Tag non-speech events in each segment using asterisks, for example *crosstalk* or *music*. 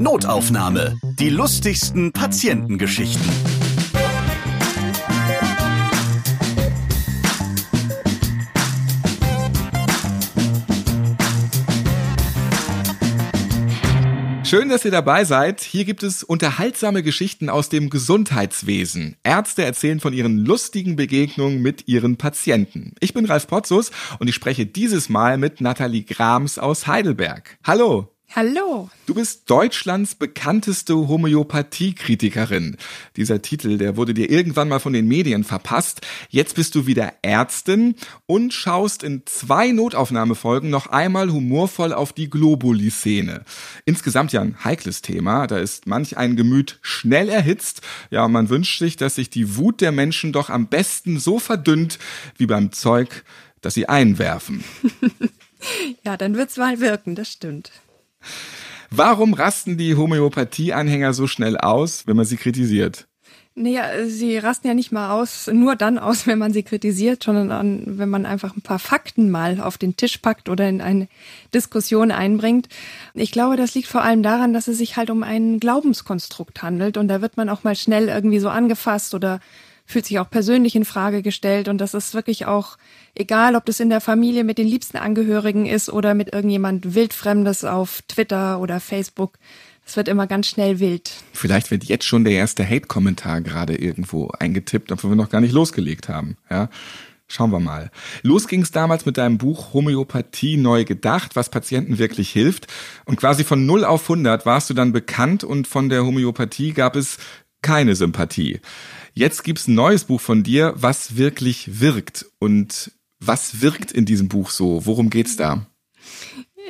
Notaufnahme. Die lustigsten Patientengeschichten. Schön, dass ihr dabei seid. Hier gibt es unterhaltsame Geschichten aus dem Gesundheitswesen. Ärzte erzählen von ihren lustigen Begegnungen mit ihren Patienten. Ich bin Ralf Potzus und ich spreche dieses Mal mit Nathalie Grams aus Heidelberg. Hallo. Hallo. Du bist Deutschlands bekannteste Homöopathiekritikerin. Dieser Titel, der wurde dir irgendwann mal von den Medien verpasst. Jetzt bist du wieder Ärztin und schaust in zwei Notaufnahmefolgen noch einmal humorvoll auf die Globuli-Szene. Insgesamt ja ein heikles Thema. Da ist manch ein Gemüt schnell erhitzt. Ja, man wünscht sich, dass sich die Wut der Menschen doch am besten so verdünnt wie beim Zeug, das sie einwerfen. *laughs* ja, dann wird's mal wirken, das stimmt. Warum rasten die Homöopathie-Anhänger so schnell aus, wenn man sie kritisiert? Naja, sie rasten ja nicht mal aus, nur dann aus, wenn man sie kritisiert, sondern wenn man einfach ein paar Fakten mal auf den Tisch packt oder in eine Diskussion einbringt. Ich glaube, das liegt vor allem daran, dass es sich halt um ein Glaubenskonstrukt handelt und da wird man auch mal schnell irgendwie so angefasst oder fühlt sich auch persönlich in Frage gestellt und das ist wirklich auch egal, ob das in der Familie mit den liebsten Angehörigen ist oder mit irgendjemand wildfremdes auf Twitter oder Facebook. Es wird immer ganz schnell wild. Vielleicht wird jetzt schon der erste Hate-Kommentar gerade irgendwo eingetippt, obwohl wir noch gar nicht losgelegt haben. Ja, Schauen wir mal. Los ging es damals mit deinem Buch Homöopathie neu gedacht, was Patienten wirklich hilft. Und quasi von 0 auf 100 warst du dann bekannt und von der Homöopathie gab es keine Sympathie. Jetzt gibt's ein neues Buch von dir, was wirklich wirkt. Und was wirkt in diesem Buch so? Worum geht's da?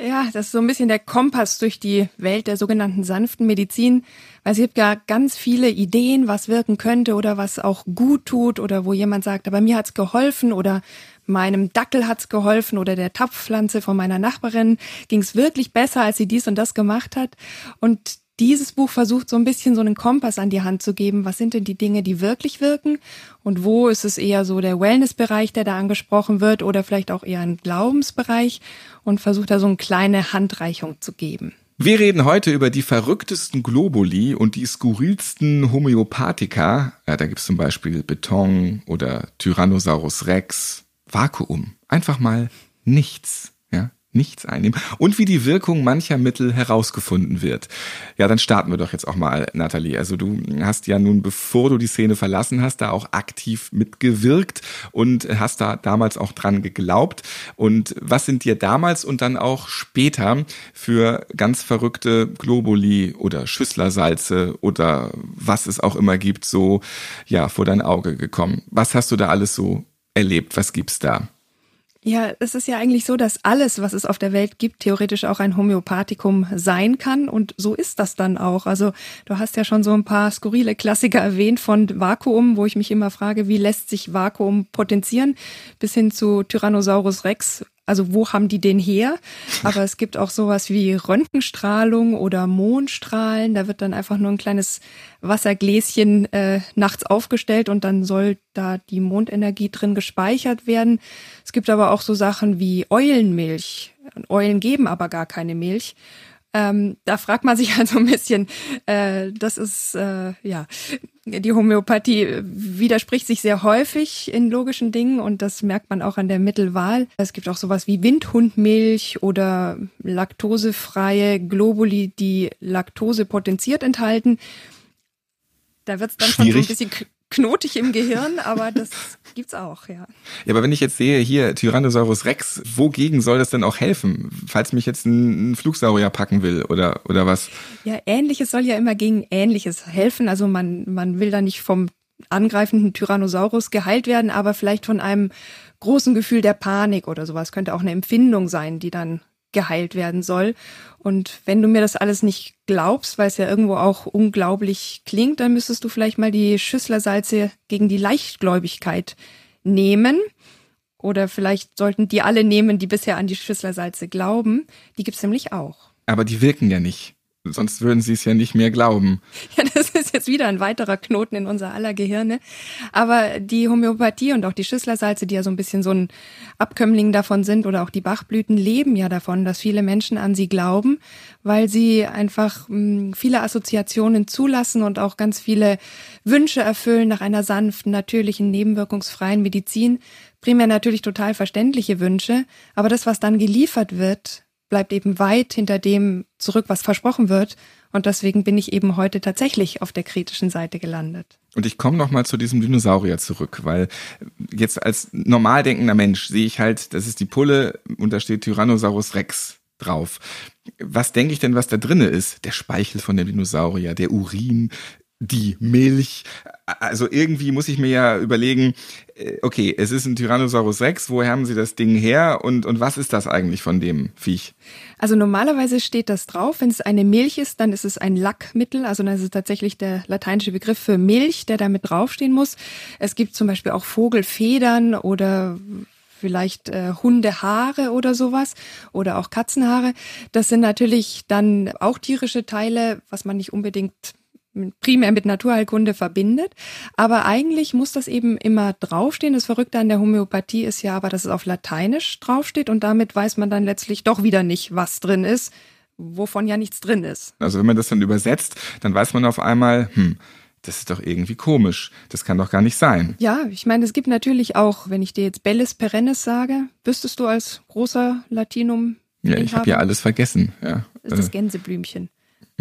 Ja, das ist so ein bisschen der Kompass durch die Welt der sogenannten sanften Medizin, weil es gibt ja ganz viele Ideen, was wirken könnte oder was auch gut tut oder wo jemand sagt, aber mir hat's geholfen oder meinem Dackel hat's geholfen oder der Tapfpflanze von meiner Nachbarin ging's wirklich besser, als sie dies und das gemacht hat. Und dieses Buch versucht so ein bisschen so einen Kompass an die Hand zu geben. Was sind denn die Dinge, die wirklich wirken? Und wo ist es eher so der Wellnessbereich, der da angesprochen wird oder vielleicht auch eher ein Glaubensbereich und versucht da so eine kleine Handreichung zu geben. Wir reden heute über die verrücktesten Globuli und die skurrilsten Homöopathika. Ja, da gibt's zum Beispiel Beton oder Tyrannosaurus Rex. Vakuum. Einfach mal nichts nichts einnehmen und wie die Wirkung mancher Mittel herausgefunden wird. Ja, dann starten wir doch jetzt auch mal, Nathalie. Also du hast ja nun, bevor du die Szene verlassen hast, da auch aktiv mitgewirkt und hast da damals auch dran geglaubt. Und was sind dir damals und dann auch später für ganz verrückte Globuli oder Schüsslersalze oder was es auch immer gibt, so ja vor dein Auge gekommen? Was hast du da alles so erlebt? Was gibt's da? Ja, es ist ja eigentlich so, dass alles, was es auf der Welt gibt, theoretisch auch ein Homöopathikum sein kann. Und so ist das dann auch. Also du hast ja schon so ein paar skurrile Klassiker erwähnt von Vakuum, wo ich mich immer frage, wie lässt sich Vakuum potenzieren, bis hin zu Tyrannosaurus Rex, also wo haben die den her? Aber es gibt auch sowas wie Röntgenstrahlung oder Mondstrahlen. Da wird dann einfach nur ein kleines Wassergläschen äh, nachts aufgestellt und dann soll da die Mondenergie drin gespeichert werden. Es gibt aber auch so Sachen wie Eulenmilch. Eulen geben aber gar keine Milch. Ähm, da fragt man sich *laughs* also ein bisschen, äh, das ist, äh, ja, die Homöopathie widerspricht sich sehr häufig in logischen Dingen und das merkt man auch an der Mittelwahl. Es gibt auch sowas wie Windhundmilch oder laktosefreie Globuli, die Laktose potenziert enthalten. Da wird es dann Schwierig. schon so ein bisschen knotig im Gehirn, aber das gibt's auch, ja. Ja, aber wenn ich jetzt sehe, hier Tyrannosaurus Rex, wogegen soll das denn auch helfen? Falls mich jetzt ein, ein Flugsaurier packen will oder, oder was? Ja, ähnliches soll ja immer gegen ähnliches helfen. Also man, man will da nicht vom angreifenden Tyrannosaurus geheilt werden, aber vielleicht von einem großen Gefühl der Panik oder sowas. Könnte auch eine Empfindung sein, die dann geheilt werden soll. Und wenn du mir das alles nicht glaubst, weil es ja irgendwo auch unglaublich klingt, dann müsstest du vielleicht mal die Schüsslersalze gegen die Leichtgläubigkeit nehmen. Oder vielleicht sollten die alle nehmen, die bisher an die Schüsslersalze glauben. Die gibt's nämlich auch. Aber die wirken ja nicht. Sonst würden sie es ja nicht mehr glauben. *laughs* Ja, das ist jetzt wieder ein weiterer Knoten in unser aller Gehirne. Aber die Homöopathie und auch die Schüsslersalze, die ja so ein bisschen so ein Abkömmling davon sind oder auch die Bachblüten, leben ja davon, dass viele Menschen an sie glauben, weil sie einfach hm, viele Assoziationen zulassen und auch ganz viele Wünsche erfüllen nach einer sanften, natürlichen, nebenwirkungsfreien Medizin. Primär natürlich total verständliche Wünsche, aber das, was dann geliefert wird, bleibt eben weit hinter dem zurück, was versprochen wird. Und deswegen bin ich eben heute tatsächlich auf der kritischen Seite gelandet. Und ich komme noch mal zu diesem Dinosaurier zurück, weil jetzt als normal denkender Mensch sehe ich halt, das ist die Pulle und da steht Tyrannosaurus Rex drauf. Was denke ich denn, was da drinne ist? Der Speichel von dem Dinosaurier, der Urin, die Milch. Also irgendwie muss ich mir ja überlegen, äh, okay, es ist ein Tyrannosaurus Rex, woher haben sie das Ding her und, und was ist das eigentlich von dem Viech? Also normalerweise steht das drauf. Wenn es eine Milch ist, dann ist es ein Lackmittel. Also das ist tatsächlich der lateinische Begriff für Milch, der damit draufstehen muss. Es gibt zum Beispiel auch Vogelfedern oder vielleicht äh, Hundehaare oder sowas oder auch Katzenhaare. Das sind natürlich dann auch tierische Teile, was man nicht unbedingt primär mit Naturheilkunde verbindet. Aber eigentlich muss das eben immer draufstehen. Das Verrückte an der Homöopathie ist ja aber, dass es auf Lateinisch draufsteht und damit weiß man dann letztlich doch wieder nicht, was drin ist, wovon ja nichts drin ist. Also wenn man das dann übersetzt, dann weiß man auf einmal, hm, das ist doch irgendwie komisch. Das kann doch gar nicht sein. Ja, ich meine, es gibt natürlich auch, wenn ich dir jetzt Bellis perennis sage, wüsstest du als großer Latinum. Ja, ich habe ja alles vergessen. Ja. Das ist das Gänseblümchen.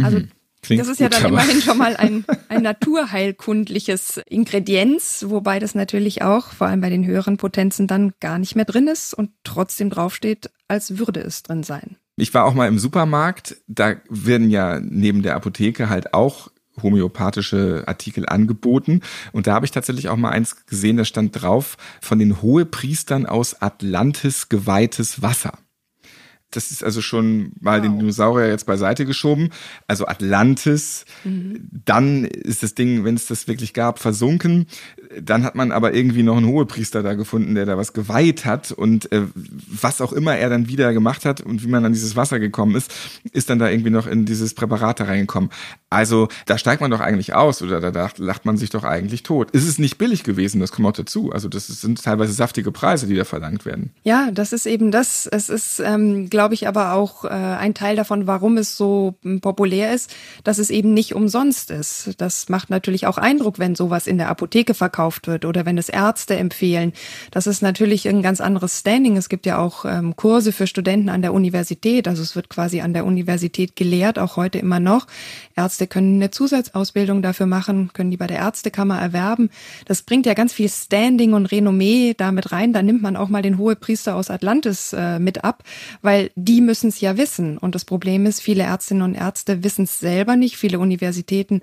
Also mhm. Klingt das ist ja dann gut, immerhin schon mal ein, *laughs* ein naturheilkundliches Ingredienz, wobei das natürlich auch, vor allem bei den höheren Potenzen, dann gar nicht mehr drin ist und trotzdem draufsteht, als würde es drin sein. Ich war auch mal im Supermarkt, da werden ja neben der Apotheke halt auch homöopathische Artikel angeboten. Und da habe ich tatsächlich auch mal eins gesehen, da stand drauf, von den Hohepriestern aus Atlantis geweihtes Wasser. Das ist also schon mal wow. den Dinosaurier jetzt beiseite geschoben. Also Atlantis, mhm. dann ist das Ding, wenn es das wirklich gab, versunken. Dann hat man aber irgendwie noch einen Hohepriester da gefunden, der da was geweiht hat. Und äh, was auch immer er dann wieder gemacht hat und wie man an dieses Wasser gekommen ist, ist dann da irgendwie noch in dieses Präparat da reingekommen. Also da steigt man doch eigentlich aus oder da lacht man sich doch eigentlich tot. Ist es nicht billig gewesen, das kommt auch dazu. Also das sind teilweise saftige Preise, die da verlangt werden. Ja, das ist eben das. Es ist ähm, glaube ich, aber auch äh, ein Teil davon, warum es so hm, populär ist, dass es eben nicht umsonst ist. Das macht natürlich auch Eindruck, wenn sowas in der Apotheke verkauft wird oder wenn es Ärzte empfehlen. Das ist natürlich ein ganz anderes Standing. Es gibt ja auch ähm, Kurse für Studenten an der Universität. Also es wird quasi an der Universität gelehrt, auch heute immer noch. Ärzte können eine Zusatzausbildung dafür machen, können die bei der Ärztekammer erwerben. Das bringt ja ganz viel Standing und Renommee damit rein. Da nimmt man auch mal den Hohepriester aus Atlantis äh, mit ab, weil die müssen es ja wissen. Und das Problem ist, viele Ärztinnen und Ärzte wissen es selber nicht. Viele Universitäten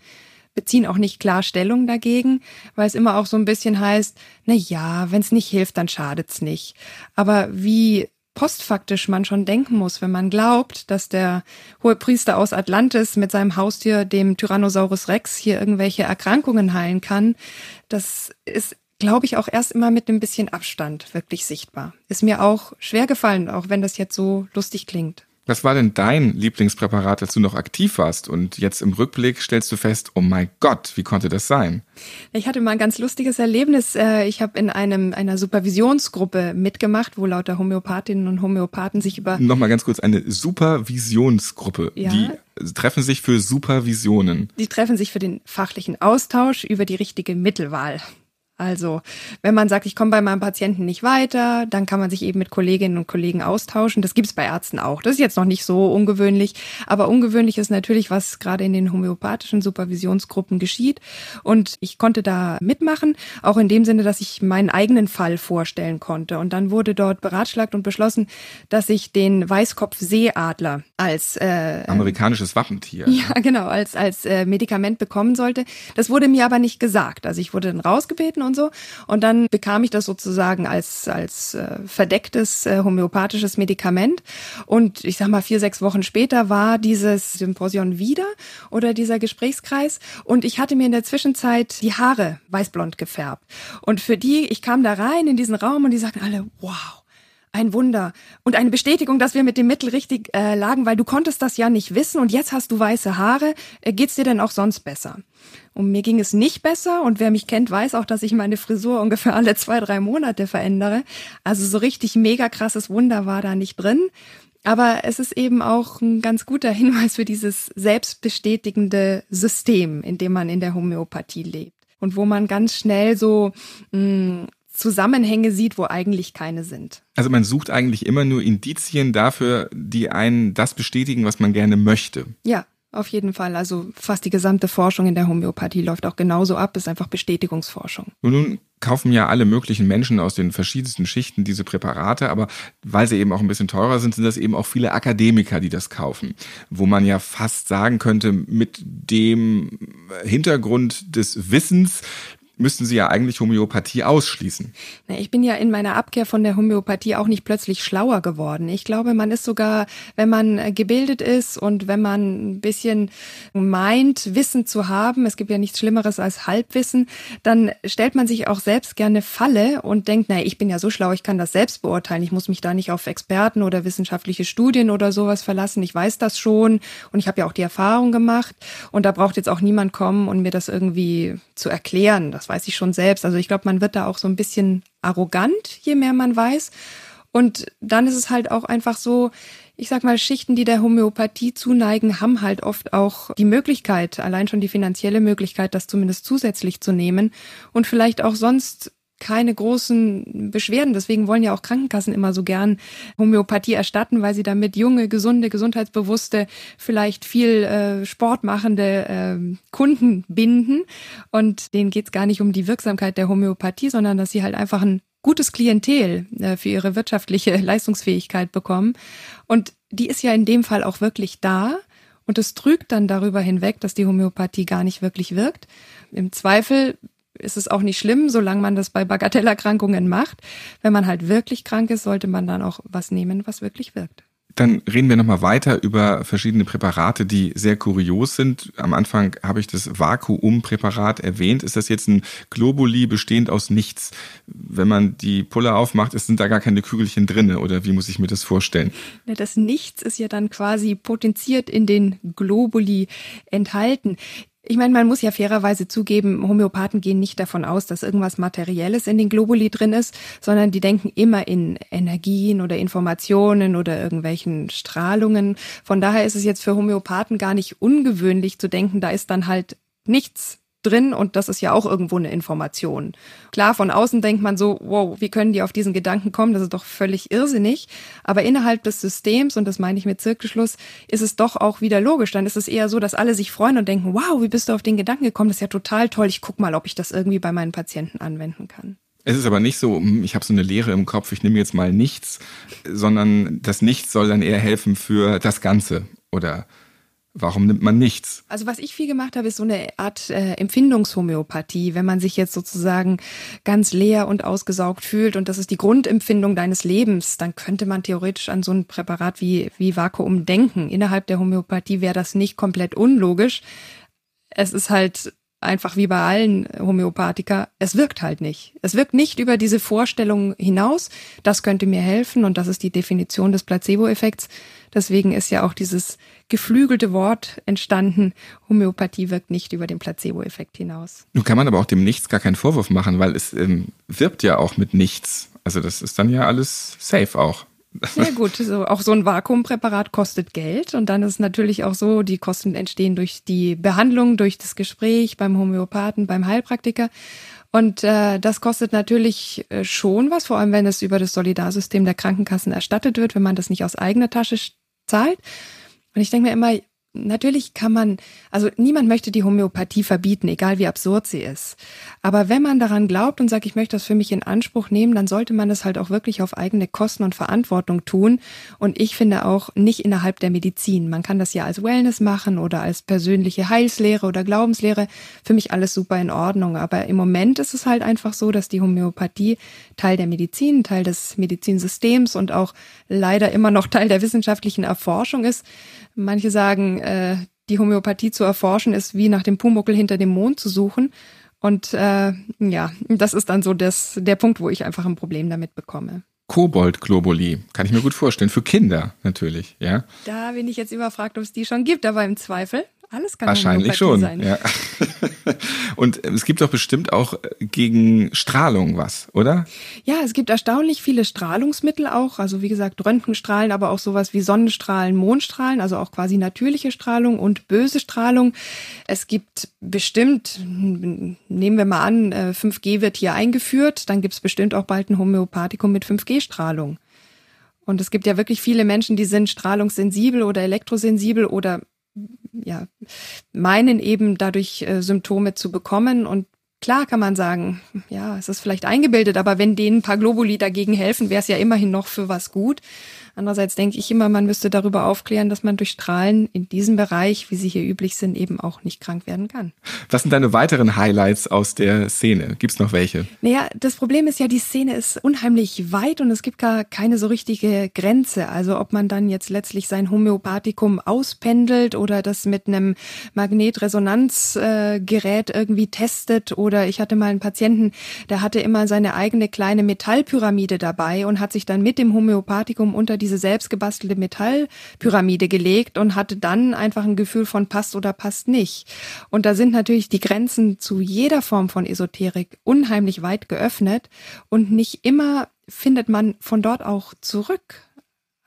beziehen auch nicht klar Stellung dagegen, weil es immer auch so ein bisschen heißt, na ja, wenn es nicht hilft, dann schadet's nicht. Aber wie postfaktisch man schon denken muss, wenn man glaubt, dass der hohe Priester aus Atlantis mit seinem Haustier, dem Tyrannosaurus Rex, hier irgendwelche Erkrankungen heilen kann, das ist glaube ich, auch erst immer mit einem bisschen Abstand wirklich sichtbar. Ist mir auch schwer gefallen, auch wenn das jetzt so lustig klingt. Was war denn dein Lieblingspräparat, als du noch aktiv warst? Und jetzt im Rückblick stellst du fest, oh mein Gott, wie konnte das sein? Ich hatte mal ein ganz lustiges Erlebnis. Äh, ich habe in einem einer Supervisionsgruppe mitgemacht, wo lauter Homöopathinnen und Homöopathen sich über Nochmal ganz kurz eine Supervisionsgruppe. Ja. Die treffen sich für Supervisionen. Die treffen sich für den fachlichen Austausch über die richtige Mittelwahl. Also, wenn man sagt, ich komme bei meinem Patienten nicht weiter, dann kann man sich eben mit Kolleginnen und Kollegen austauschen. Das gibt's bei Ärzten auch. Das ist jetzt noch nicht so ungewöhnlich, aber ungewöhnlich ist natürlich, was gerade in den homöopathischen Supervisionsgruppen geschieht. Und ich konnte da mitmachen, auch in dem Sinne, dass ich meinen eigenen Fall vorstellen konnte. Und dann wurde dort beratschlagt und beschlossen, dass ich den Weißkopfseeadler als äh, amerikanisches Wappentier. Ja, genau, als als äh, Medikament bekommen sollte. Das wurde mir aber nicht gesagt. Also ich wurde dann rausgebeten und so. Und dann bekam ich das sozusagen als, als äh, verdecktes äh, homöopathisches Medikament. Und ich sag mal, vier, sechs Wochen später war dieses Symposion wieder oder dieser Gesprächskreis. Und ich hatte mir in der Zwischenzeit die Haare weißblond gefärbt. Und für die, ich kam da rein in diesen Raum und die sagten alle, wow Ein Wunder. Und eine Bestätigung, dass wir mit dem Mittel richtig äh, lagen, weil du konntest das ja nicht wissen und jetzt hast du weiße Haare. Äh, geht's dir denn auch sonst besser? Und mir ging es nicht besser und wer mich kennt, weiß auch, dass ich meine Frisur ungefähr alle zwei, drei Monate verändere. Also so richtig mega krasses Wunder war da nicht drin. Aber es ist eben auch ein ganz guter Hinweis für dieses selbstbestätigende System, in dem man in der Homöopathie lebt. Und wo man ganz schnell so mh, mm, Zusammenhänge sieht, wo eigentlich keine sind. Also man sucht eigentlich immer nur Indizien dafür, die einen das bestätigen, was man gerne möchte. Ja, auf jeden Fall. Also fast die gesamte Forschung in der Homöopathie läuft auch genauso ab, ist einfach Bestätigungsforschung. Und nun kaufen ja alle möglichen Menschen aus den verschiedensten Schichten diese Präparate, aber weil sie eben auch ein bisschen teurer sind, sind das eben auch viele Akademiker, die das kaufen. Wo man ja fast sagen könnte, mit dem Hintergrund des Wissens müssten Sie ja eigentlich Homöopathie ausschließen. Ich bin ja in meiner Abkehr von der Homöopathie auch nicht plötzlich schlauer geworden. Ich glaube, man ist sogar, wenn man äh, gebildet ist und wenn man ein bisschen meint, Wissen zu haben, es gibt ja nichts Schlimmeres als Halbwissen, dann stellt man sich auch selbst gerne Falle und denkt, naja, ich bin ja so schlau, ich kann das selbst beurteilen. Ich muss mich da nicht auf Experten oder wissenschaftliche Studien oder sowas verlassen. Ich weiß das schon und ich habe ja auch die Erfahrung gemacht und da braucht jetzt auch niemand kommen und mir das irgendwie zu erklären. Das weiß ich schon selbst. Also ich glaube, man wird da auch so ein bisschen arrogant, je mehr man weiß. Und dann ist es halt auch einfach so, ich sag mal, Schichten, die der Homöopathie zuneigen, haben halt oft auch die Möglichkeit, allein schon die finanzielle Möglichkeit, das zumindest zusätzlich zu nehmen und vielleicht auch sonst keine großen Beschwerden. Deswegen wollen ja auch Krankenkassen immer so gern Homöopathie erstatten, weil sie damit junge, gesunde, gesundheitsbewusste, vielleicht viel äh, sportmachende äh, Kunden binden. Und denen geht's gar nicht um die Wirksamkeit der Homöopathie, sondern dass sie halt einfach ein gutes Klientel äh, für ihre wirtschaftliche *laughs* Leistungsfähigkeit bekommen. Und die ist ja in dem Fall auch wirklich da. Und es trügt dann darüber hinweg, dass die Homöopathie gar nicht wirklich wirkt. Im Zweifel ist es auch nicht schlimm, solange man das bei Bagatellerkrankungen macht. Wenn man halt wirklich krank ist, sollte man dann auch was nehmen, was wirklich wirkt. Dann reden wir nochmal weiter über verschiedene Präparate, die sehr kurios sind. Am Anfang habe ich das Vakuumpräparat erwähnt. Ist das jetzt ein Globuli bestehend aus nichts? Wenn man die Pulle aufmacht, sind da gar keine Kügelchen drinne oder wie muss ich mir das vorstellen? Das Nichts ist ja dann quasi potenziert in den Globuli enthalten. Ich meine, man muss ja fairerweise zugeben, Homöopathen gehen nicht davon aus, dass irgendwas Materielles in den Globuli drin ist, sondern die denken immer in Energien oder Informationen oder irgendwelchen Strahlungen. Von daher ist es jetzt für Homöopathen gar nicht ungewöhnlich zu denken, da ist dann halt nichts drin und das ist ja auch irgendwo eine Information. Klar, von außen denkt man so, wow, wie können die auf diesen Gedanken kommen? Das ist doch völlig irrsinnig. Aber innerhalb des Systems, und das meine ich mit Zirkelschluss, ist es doch auch wieder logisch. Dann ist es eher so, dass alle sich freuen und denken, wow, wie bist du auf den Gedanken gekommen? Das ist ja total toll. Ich guck mal, ob ich das irgendwie bei meinen Patienten anwenden kann. Es ist aber nicht so, hm, ich habe so eine Lehre im Kopf, ich nehme jetzt mal nichts, sondern das Nichts soll dann eher helfen für das Ganze oder Warum nimmt man nichts? Also was ich viel gemacht habe, ist so eine Art äh, Empfindungshomöopathie, wenn man sich jetzt sozusagen ganz leer und ausgesaugt fühlt und das ist die Grundempfindung deines Lebens, dann könnte man theoretisch an so ein Präparat wie, wie Vakuum denken. Innerhalb der Homöopathie wäre das nicht komplett unlogisch. Es ist halt einfach wie bei allen Homöopathika, es wirkt halt nicht. Es wirkt nicht über diese Vorstellung hinaus. Das könnte mir helfen und das ist die Definition des Placebo-Effekts. Deswegen ist ja auch dieses geflügelte Wort entstanden. Homöopathie wirkt nicht über den Placebo-Effekt hinaus. Nun kann man aber auch dem Nichts gar keinen Vorwurf machen, weil es ähm, wirbt ja auch mit nichts. Also das ist dann ja alles safe auch. Ja gut, so, auch so ein Vakuumpräparat kostet Geld und dann ist natürlich auch so, die Kosten entstehen durch die Behandlung, durch das Gespräch beim Homöopathen, beim Heilpraktiker. Und äh, das kostet natürlich äh, schon was, vor allem wenn es über das Solidarsystem der Krankenkassen erstattet wird, wenn man das nicht aus eigener Tasche zahlt. Und ich denke mir immer, natürlich kann man, also niemand möchte die Homöopathie verbieten, egal wie absurd sie ist. Aber wenn man daran glaubt und sagt, ich möchte das für mich in Anspruch nehmen, dann sollte man das halt auch wirklich auf eigene Kosten und Verantwortung tun. Und ich finde auch nicht innerhalb der Medizin. Man kann das ja als Wellness machen oder als persönliche Heilslehre oder Glaubenslehre. Für mich alles super in Ordnung. Aber im Moment ist es halt einfach so, dass die Homöopathie Teil der Medizin, Teil des Medizinsystems und auch leider immer noch Teil der wissenschaftlichen Erforschung ist. Manche sagen, äh, die Homöopathie zu erforschen ist wie nach dem Pumuckel hinter dem Mond zu suchen. Und äh, ja, das ist dann so das, der Punkt, wo ich einfach ein Problem damit bekomme. Kobold-Globuli. Kann ich mir gut vorstellen. Für Kinder natürlich, ja. Da bin ich jetzt überfragt, ob es die schon gibt, aber im Zweifel. Alles kann Wahrscheinlich schon. Sein. Ja. *laughs* Und es gibt doch bestimmt auch gegen Strahlung was, oder? Ja, es gibt erstaunlich viele Strahlungsmittel auch. Also wie gesagt, Röntgenstrahlen, aber auch sowas wie Sonnenstrahlen, Mondstrahlen, also auch quasi natürliche Strahlung und böse Strahlung. Es gibt bestimmt, nehmen wir mal an, 5G äh, wird hier eingeführt, dann gibt es bestimmt auch bald ein Homöopathikum mit 5G-Strahlung. Und es gibt ja wirklich viele Menschen, die sind strahlungssensibel oder elektrosensibel oder ja, meinen eben dadurch äh, Symptome zu bekommen. Und klar kann man sagen, ja, es ist vielleicht eingebildet, aber wenn denen ein paar Globuli dagegen helfen, wäre es ja immerhin noch für was gut. Andererseits denke ich immer, man müsste darüber aufklären, dass man durch Strahlen in diesem Bereich, wie sie hier üblich sind, eben auch nicht krank werden kann. Was sind deine weiteren Highlights aus der Szene? Gibt's noch welche? Naja, das Problem ist ja, die Szene ist unheimlich weit und es gibt gar keine so richtige Grenze. Also ob man dann jetzt letztlich sein Homöopathikum auspendelt oder das mit einem Magnetresonanzgerät irgendwie testet oder ich hatte mal einen Patienten, der hatte immer seine eigene kleine Metallpyramide dabei und hat sich dann mit dem Homöopathikum unter die diese selbstgebastelte Metallpyramide gelegt und hatte dann einfach ein Gefühl von passt oder passt nicht. Und da sind natürlich die Grenzen zu jeder Form von Esoterik unheimlich weit geöffnet und nicht immer findet man von dort auch zurück.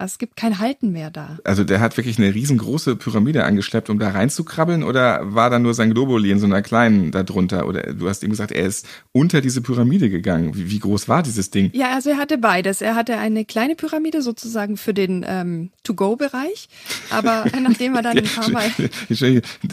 Es gibt kein Halten mehr da. Also der hat wirklich eine riesengroße Pyramide angeschleppt, um da reinzukrabbeln oder war da nur sein Globuli in so einer kleinen darunter? Oder du hast ihm gesagt, er ist unter diese Pyramide gegangen. Wie, wie groß war dieses Ding? Ja, also er hatte beides. Er hatte eine kleine Pyramide sozusagen für den ähm, To-Go-Bereich, aber *laughs* nachdem er dann ein paar Mal...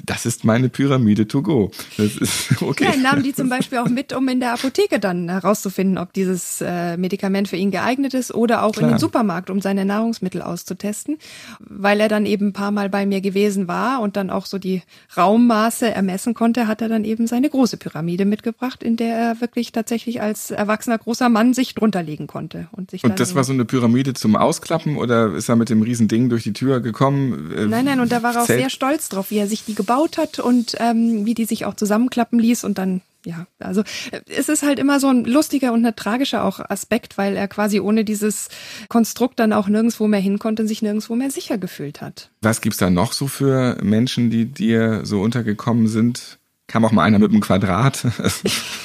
Das ist meine Pyramide To-Go. Das ist *laughs* okay. Ja, er nahm die zum Beispiel auch mit, um in der Apotheke dann herauszufinden, ob dieses äh, Medikament für ihn geeignet ist oder auch Klar. in den Supermarkt, um seine Nahrung Nahrungsmittel auszutesten, weil er dann eben ein paar Mal bei mir gewesen war und dann auch so die Raummaße ermessen konnte, hat er dann eben seine große Pyramide mitgebracht, in der er wirklich tatsächlich als erwachsener großer Mann sich drunter legen konnte. Und, sich und das war so eine Pyramide zum Ausklappen oder ist er mit dem riesen Ding durch die Tür gekommen? Äh, nein, nein, und da war er auch Zelt? sehr stolz drauf, wie er sich die gebaut hat und ähm, wie die sich auch zusammenklappen ließ und dann ja, also äh, es ist halt immer so ein lustiger und ein tragischer auch Aspekt, weil er quasi ohne dieses Konstrukt dann auch nirgendwo mehr hin konnte und sich nirgendwo mehr sicher gefühlt hat. Was gibt's da noch so für Menschen, die dir so untergekommen sind? Kam auch mal einer mit einem Quadrat. *laughs*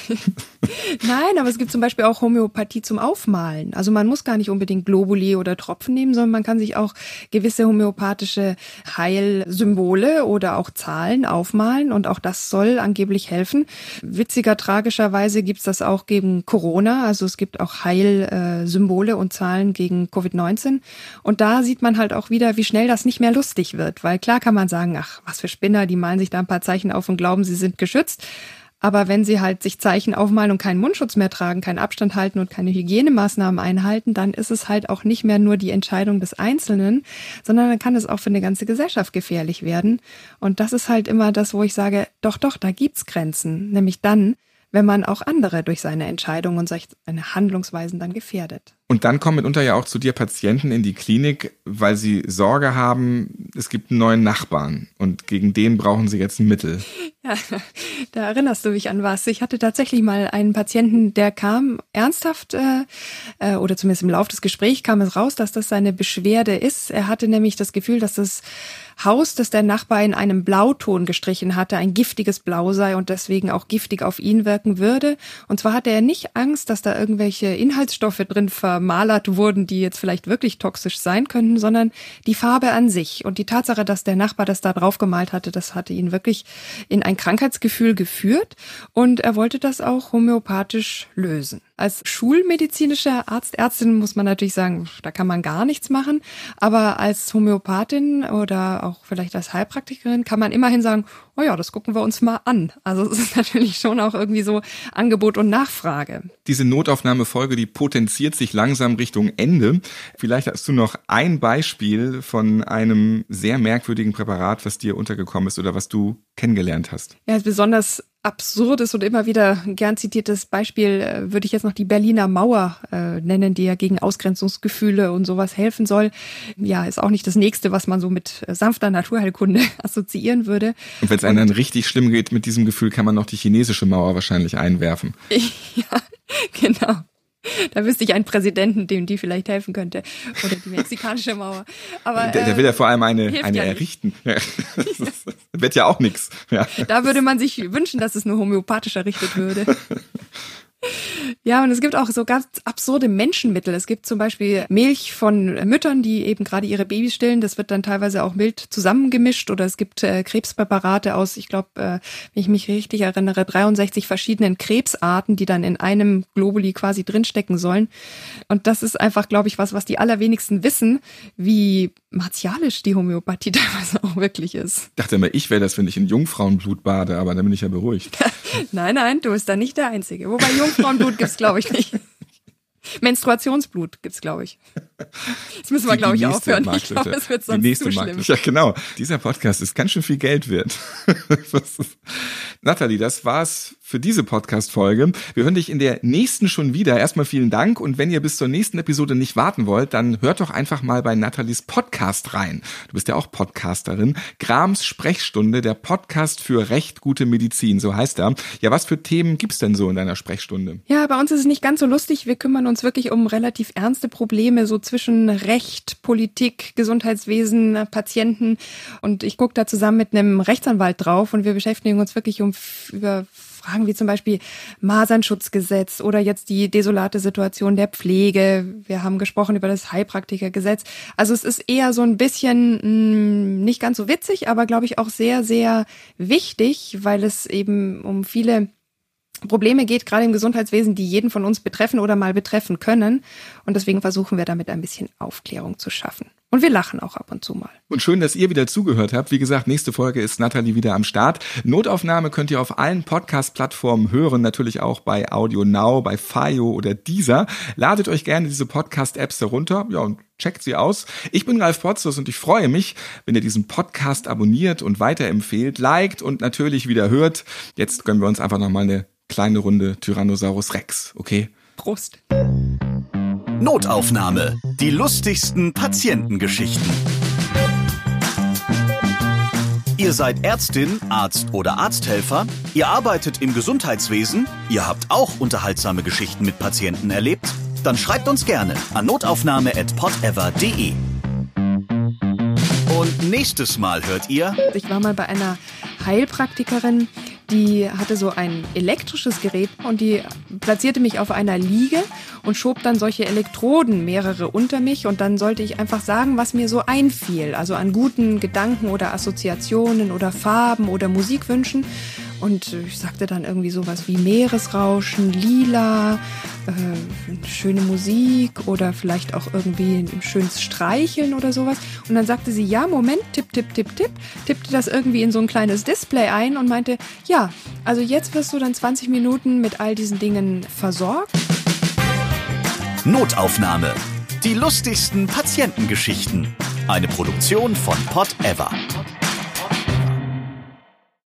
*laughs* *laughs* Nein, aber es gibt zum Beispiel auch Homöopathie zum Aufmalen. Also man muss gar nicht unbedingt Globuli oder Tropfen nehmen, sondern man kann sich auch gewisse homöopathische Heilsymbole oder auch Zahlen aufmalen und auch das soll angeblich helfen. Witziger, tragischerweise gibt's das auch gegen Corona. Also es gibt auch Heilsymbole und Zahlen gegen Covid-19. Und da sieht man halt auch wieder, wie schnell das nicht mehr lustig wird. Weil klar kann man sagen, ach, was für Spinner, die malen sich da ein paar Zeichen auf und glauben, sie sind sind geschützt. Aber wenn sie halt sich Zeichen aufmalen und keinen Mundschutz mehr tragen, keinen Abstand halten und keine Hygienemaßnahmen einhalten, dann ist es halt auch nicht mehr nur die Entscheidung des Einzelnen, sondern dann kann es auch für eine ganze Gesellschaft gefährlich werden. Und das ist halt immer das, wo ich sage, doch, doch, da gibt's Grenzen. Nämlich dann, wenn man auch andere durch seine Entscheidungen und seine Handlungsweisen dann gefährdet. Und dann kommen mitunter ja auch zu dir Patienten in die Klinik, weil sie Sorge haben, es gibt einen neuen Nachbarn und gegen den brauchen sie jetzt ein Mittel. Ja, *laughs* da erinnerst du mich an was. Ich hatte tatsächlich mal einen Patienten, der kam ernsthaft, äh, äh oder zumindest im Laufe des Gesprächs kam es raus, dass das seine Beschwerde ist. Er hatte nämlich das Gefühl, dass das Haus, das der Nachbar in einem Blauton gestrichen hatte, ein giftiges Blau sei und deswegen auch giftig auf ihn wirken würde. Und zwar hatte er nicht Angst, dass da irgendwelche Inhaltsstoffe drin vermalert wurden, die jetzt vielleicht wirklich toxisch sein könnten, sondern die Farbe an sich. Und die Tatsache, dass der Nachbar das da drauf gemalt hatte, das hatte ihn wirklich in Krankheitsgefühl geführt. Und er wollte das auch homöopathisch lösen. Als schulmedizinischer Arzt, Ärztin muss man natürlich sagen, da kann man gar nichts machen. Aber als Homöopathin oder auch vielleicht als Heilpraktikerin kann man immerhin sagen, oh ja, das gucken wir uns mal an. Also es ist *laughs* natürlich schon auch irgendwie so Angebot und Nachfrage. Diese Notaufnahmefolge, die potenziert sich langsam Richtung Ende. Vielleicht hast du noch ein Beispiel von einem sehr merkwürdigen Präparat, was dir untergekommen ist oder was du kennengelernt hast. Ja, besonders absurdes und immer wieder gern zitiertes Beispiel äh, würde ich jetzt noch die Berliner Mauer äh, nennen, die ja gegen Ausgrenzungsgefühle und sowas helfen soll. Ja, ist auch nicht das nächste, was man so mit äh, sanfter Naturheilkunde *laughs* assoziieren würde. Und wenn es einem dann richtig schlimm geht mit diesem Gefühl, kann man noch die chinesische Mauer wahrscheinlich einwerfen. *laughs* ja, genau. Da wüsste ich einen Präsidenten, dem die vielleicht helfen könnte. Oder die mexikanische Mauer. Aber, der, der will ja vor allem eine, eine ja errichten. Das *laughs* wird ja auch nichts. Ja. Da würde man sich wünschen, dass es nur homöopathisch errichtet würde. *laughs* Ja, und es gibt auch so ganz absurde Menschenmittel. Es gibt zum Beispiel Milch von Müttern, die eben gerade ihre Babys stillen. Das wird dann teilweise auch mild zusammengemischt. Oder es gibt äh, Krebspräparate aus, ich glaube, äh, wenn ich mich richtig erinnere, 63 verschiedenen Krebsarten, die dann in einem Globuli quasi drinstecken sollen. Und das ist einfach, glaube ich, was, was die allerwenigsten wissen, wie martialisch die Homöopathie *laughs* teilweise auch wirklich ist. Ich dachte immer, ich wäre das, wenn ich in Jungfrauenblut bade, aber dann bin ich ja beruhigt. *laughs* nein, nein, du bist da nicht der Einzige. Wobei Jungfrauenblut gibt's glaube ich nicht. *laughs* Menstruationsblut gibt's, glaube ich. Das müssen wir, glaube ich, aufhören. Ich glaube, es wird sonst die nächste zu schlimm. Ja, genau. Dieser Podcast ist ganz schön viel Geld wert. *laughs* Nathalie, das war's für diese Podcast-Folge. Wir hören dich in der nächsten schon wieder. Erstmal vielen Dank. Und wenn ihr bis zur nächsten Episode nicht warten wollt, dann hört doch einfach mal bei Nathalies Podcast rein. Du bist ja auch Podcasterin. Grams Sprechstunde, der Podcast für recht gute Medizin, so heißt er. Ja, was für Themen gibt's denn so in deiner Sprechstunde? Ja, bei uns ist es nicht ganz so lustig. Wir kümmern uns wirklich um relativ ernste Probleme, so zwischen Recht, Politik, Gesundheitswesen, Patienten. Und ich gucke da zusammen mit einem Rechtsanwalt drauf und wir beschäftigen uns wirklich um über Fragen wie zum Beispiel Masernschutzgesetz oder jetzt die desolate Situation der Pflege. Wir haben gesprochen über das Heilpraktikergesetz. Also es ist eher so ein bisschen mh, hm, nicht ganz so witzig, aber glaube ich auch sehr, sehr wichtig, weil es eben um viele Probleme geht, gerade im Gesundheitswesen, die jeden von uns betreffen oder mal betreffen können. Und deswegen versuchen wir damit ein bisschen Aufklärung zu schaffen. Und wir lachen auch ab und zu mal. Und schön, dass ihr wieder zugehört habt. Wie gesagt, nächste Folge ist Nathalie wieder am Start. Notaufnahme könnt ihr auf allen Podcast-Plattformen hören, natürlich auch bei Audio Now, bei Fayo oder Deezer. Ladet euch gerne diese Podcast-Apps herunter, ja, und checkt sie aus. Ich bin Ralf Potzus und ich freue mich, wenn ihr diesen Podcast abonniert und weiterempfehlt, liked und natürlich wieder hört. Jetzt gönnen wir uns einfach nochmal eine kleine Runde Tyrannosaurus Rex, okay? Prost. Notaufnahme. Die lustigsten Patientengeschichten. Ihr seid Ärztin, Arzt oder Arzthelfer, ihr arbeitet im Gesundheitswesen, ihr habt auch unterhaltsame Geschichten mit Patienten erlebt, dann schreibt uns gerne an notaufnahme@podever.de. Und nächstes Mal hört ihr. Ich war mal bei einer Heilpraktikerin, die hatte so ein elektrisches Gerät und die platzierte mich auf einer Liege und schob dann solche Elektroden mehrere unter mich und dann sollte ich einfach sagen, was mir so einfiel, also an guten Gedanken oder Assoziationen oder Farben oder Musikwünschen. Und ich sagte dann irgendwie sowas wie Meeresrauschen, Lila, äh, schöne Musik oder vielleicht auch irgendwie ein schönes Streicheln oder sowas. Und dann sagte sie, ja, Moment, tipp, tipp, tipp, tipp, tippte das irgendwie in so ein kleines Display ein und meinte, ja, also jetzt wirst du dann 20 Minuten mit all diesen Dingen versorgt. Notaufnahme. Die lustigsten Patientengeschichten. Eine Produktion von Pot Ever.